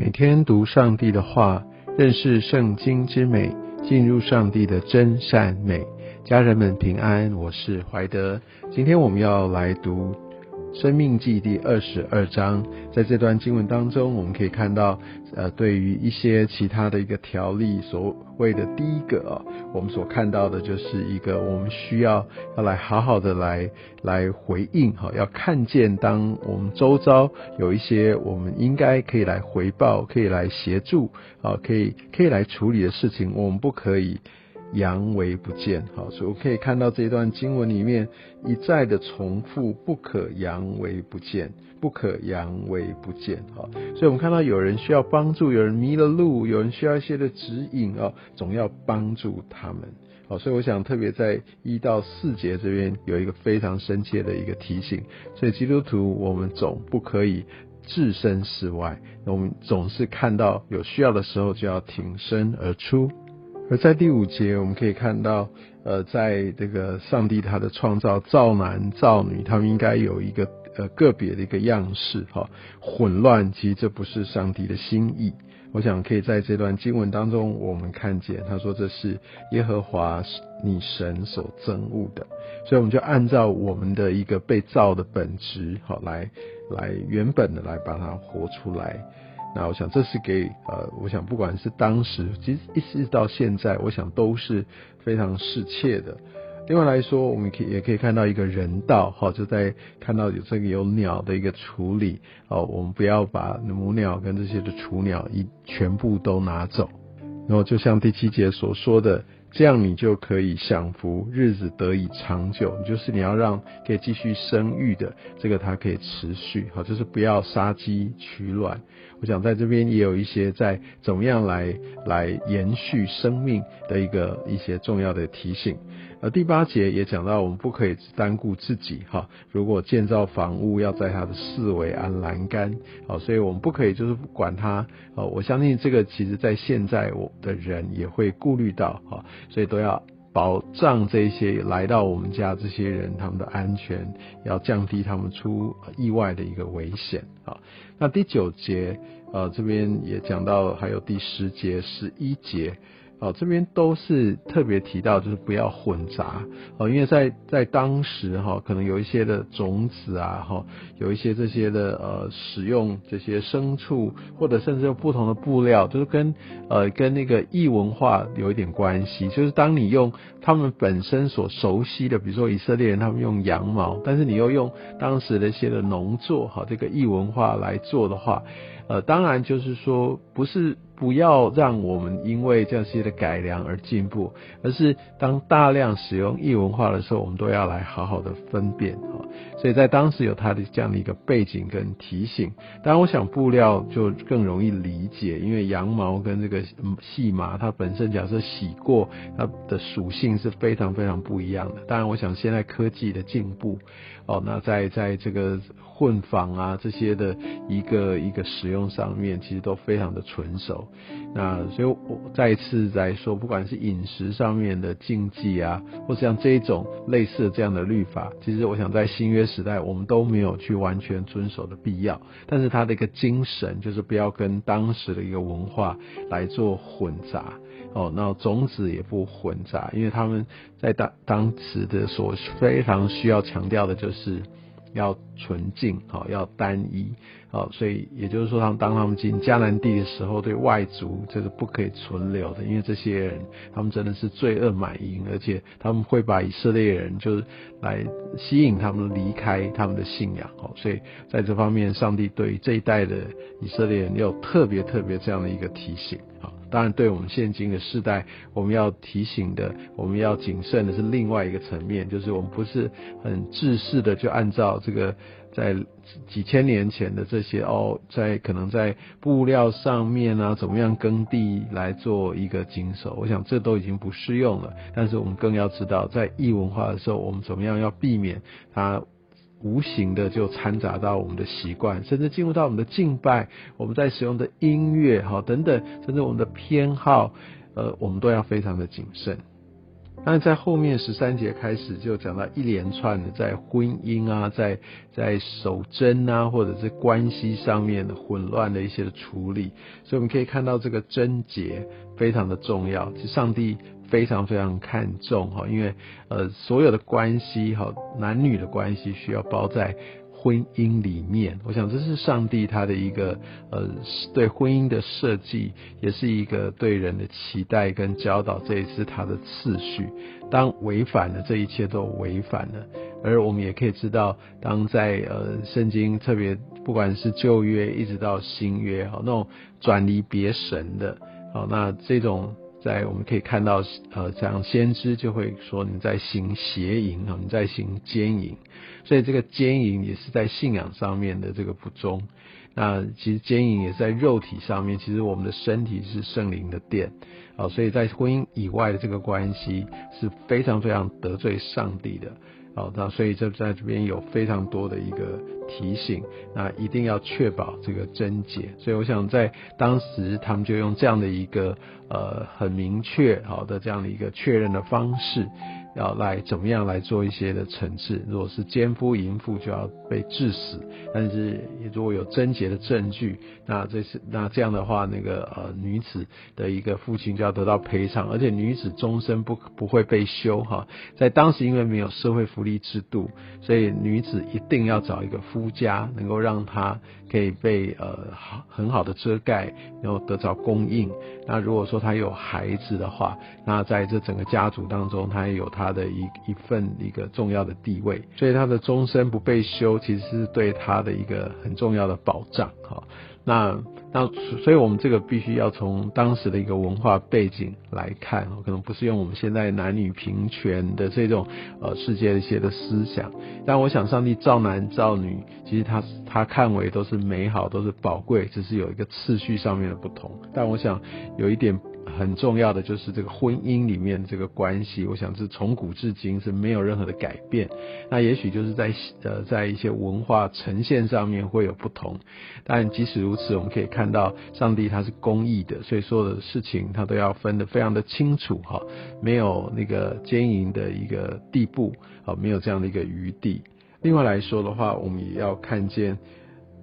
每天读上帝的话，认识圣经之美，进入上帝的真善美。家人们平安，我是怀德。今天我们要来读。生命记第二十二章，在这段经文当中，我们可以看到，呃，对于一些其他的一个条例，所谓的第一个啊，我们所看到的就是一个我们需要要来好好的来来回应哈，要看见当我们周遭有一些我们应该可以来回报、可以来协助啊，可以可以来处理的事情，我们不可以。扬为不见，好，所以我可以看到这段经文里面一再的重复，不可扬为不见，不可扬为不见，好，所以我们看到有人需要帮助，有人迷了路，有人需要一些的指引啊，总要帮助他们，好，所以我想特别在一到四节这边有一个非常深切的一个提醒，所以基督徒我们总不可以置身事外，我们总是看到有需要的时候就要挺身而出。而在第五节，我们可以看到，呃，在这个上帝他的创造造男造女，他们应该有一个呃个别的一个样式，哈，混乱，其实这不是上帝的心意。我想可以在这段经文当中，我们看见他说这是耶和华你神所憎恶的，所以我们就按照我们的一个被造的本质，好来来原本的来把它活出来。那我想这是给呃，我想不管是当时，其实一直到现在，我想都是非常适切的。另外来说，我们可也可以看到一个人道，哈，就在看到有这个有鸟的一个处理，哦，我们不要把母鸟跟这些的雏鸟一全部都拿走。然后就像第七节所说的。这样你就可以享福，日子得以长久。就是你要让可以继续生育的这个它可以持续，好，就是不要杀鸡取卵。我想在这边也有一些在怎么样来来延续生命的一个一些重要的提醒。而第八节也讲到，我们不可以单顾自己，哈。如果建造房屋，要在它的四围安栏杆，好，所以我们不可以就是管它，哦，我相信这个其实在现在我的人也会顾虑到，哈，所以都要保障这些来到我们家这些人他们的安全，要降低他们出意外的一个危险，啊。那第九节，呃，这边也讲到，还有第十节、十一节。哦，这边都是特别提到，就是不要混杂哦，因为在在当时哈，可能有一些的种子啊哈，有一些这些的呃使用这些牲畜，或者甚至用不同的布料，就是跟呃跟那个异文化有一点关系。就是当你用他们本身所熟悉的，比如说以色列人他们用羊毛，但是你又用当时的一些的农作哈，这个异文化来做的话，呃，当然就是说不是。不要让我们因为这些的改良而进步，而是当大量使用异文化的时候，我们都要来好好的分辨啊。所以在当时有它的这样的一个背景跟提醒。当然，我想布料就更容易理解，因为羊毛跟这个细麻，它本身假设洗过，它的属性是非常非常不一样的。当然，我想现在科技的进步，哦，那在在这个混纺啊这些的一个一个使用上面，其实都非常的纯熟。那所以，我再一次来说，不管是饮食上面的禁忌啊，或者像这种类似的这样的律法，其实我想在新约时代，我们都没有去完全遵守的必要。但是它的一个精神，就是不要跟当时的一个文化来做混杂哦。那种子也不混杂，因为他们在当当时的所非常需要强调的就是。要纯净，好，要单一，好，所以也就是说，他们当他们进迦南地的时候，对外族这是不可以存留的，因为这些人他们真的是罪恶满盈，而且他们会把以色列人就是来吸引他们离开他们的信仰，好，所以在这方面，上帝对这一代的以色列人有特别特别这样的一个提醒，好。当然，对我们现今的世代，我们要提醒的，我们要谨慎的是另外一个层面，就是我们不是很自私的就按照这个在几千年前的这些哦，在可能在布料上面啊，怎么样耕地来做一个谨守，我想这都已经不适用了。但是我们更要知道，在异文化的时候，我们怎么样要避免它。无形的就掺杂到我们的习惯，甚至进入到我们的敬拜，我们在使用的音乐好等等，甚至我们的偏好，呃，我们都要非常的谨慎。但是在后面十三节开始就讲到一连串的在婚姻啊，在在守贞啊，或者是关系上面的混乱的一些的处理，所以我们可以看到这个贞洁非常的重要，其实上帝非常非常看重哈，因为呃所有的关系哈，男女的关系需要包在。婚姻里面，我想这是上帝他的一个呃对婚姻的设计，也是一个对人的期待跟教导，这也是他的次序。当违反了这一切都违反了，而我们也可以知道，当在呃圣经特别不管是旧约一直到新约哈，那种转离别神的，好那这种。在我们可以看到，呃，像先知就会说你在行邪淫啊，你在行奸淫，所以这个奸淫也是在信仰上面的这个不忠。那其实奸淫也在肉体上面，其实我们的身体是圣灵的殿啊，所以在婚姻以外的这个关系是非常非常得罪上帝的。好，那所以这在这边有非常多的一个提醒，那一定要确保这个贞洁。所以我想在当时他们就用这样的一个呃很明确好的这样的一个确认的方式。要来怎么样来做一些的惩治？如果是奸夫淫妇，就要被致死。但是如果有贞洁的证据，那这是那这样的话，那个呃女子的一个父亲就要得到赔偿，而且女子终身不不会被休哈。在当时因为没有社会福利制度，所以女子一定要找一个夫家，能够让她可以被呃好很好的遮盖，然后得到供应。那如果说她有孩子的话，那在这整个家族当中，她也有她。他的一一份一个重要的地位，所以他的终身不被休，其实是对他的一个很重要的保障。哈，那那所以我们这个必须要从当时的一个文化背景来看，可能不是用我们现在男女平权的这种呃世界的一些的思想。但我想，上帝造男造女，其实他他看为都是美好，都是宝贵，只是有一个次序上面的不同。但我想有一点。很重要的就是这个婚姻里面这个关系，我想是从古至今是没有任何的改变。那也许就是在呃在一些文化呈现上面会有不同，但即使如此，我们可以看到上帝他是公义的，所以所有的事情他都要分得非常的清楚哈，没有那个奸淫的一个地步，好，没有这样的一个余地。另外来说的话，我们也要看见。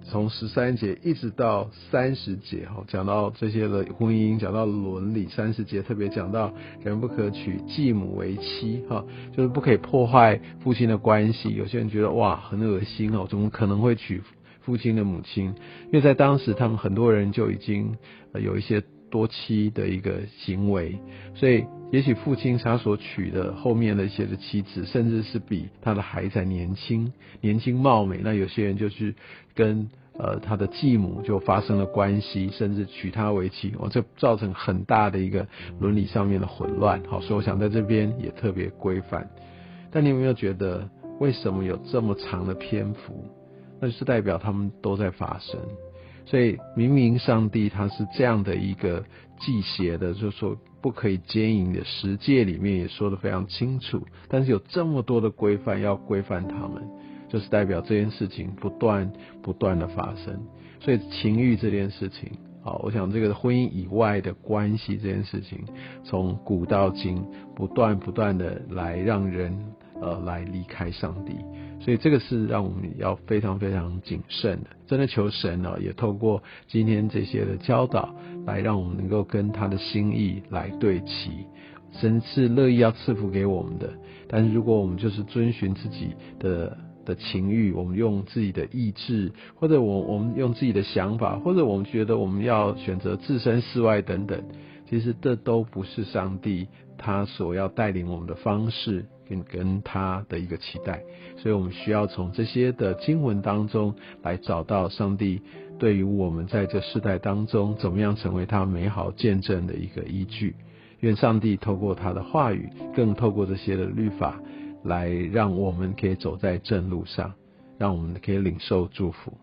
从十三节一直到三十节，哈，讲到这些的婚姻，讲到伦理。三十节特别讲到人不可娶继母为妻，哈，就是不可以破坏父亲的关系。有些人觉得哇，很恶心哦，怎么可能会娶父亲的母亲？因为在当时，他们很多人就已经有一些多妻的一个行为，所以也许父亲他所娶的后面的一些的妻子，甚至是比他的孩子还年轻、年轻貌美。那有些人就去。跟呃他的继母就发生了关系，甚至娶她为妻，哦，这造成很大的一个伦理上面的混乱。好，所以我想在这边也特别规范。但你有没有觉得，为什么有这么长的篇幅？那就是代表他们都在发生。所以明明上帝他是这样的一个祭邪的，就是说不可以奸淫的十诫里面也说的非常清楚，但是有这么多的规范要规范他们。就是代表这件事情不断不断的发生，所以情欲这件事情，好，我想这个婚姻以外的关系这件事情，从古到今不断不断的来让人呃来离开上帝，所以这个是让我们要非常非常谨慎的，真的求神呢也透过今天这些的教导，来让我们能够跟他的心意来对齐，神是乐意要赐福给我们的，但是如果我们就是遵循自己的。的情欲，我们用自己的意志，或者我我们用自己的想法，或者我们觉得我们要选择置身事外等等，其实这都不是上帝他所要带领我们的方式。跟跟他的一个期待，所以我们需要从这些的经文当中来找到上帝对于我们在这世代当中怎么样成为他美好见证的一个依据。愿上帝透过他的话语，更透过这些的律法。来让我们可以走在正路上，让我们可以领受祝福。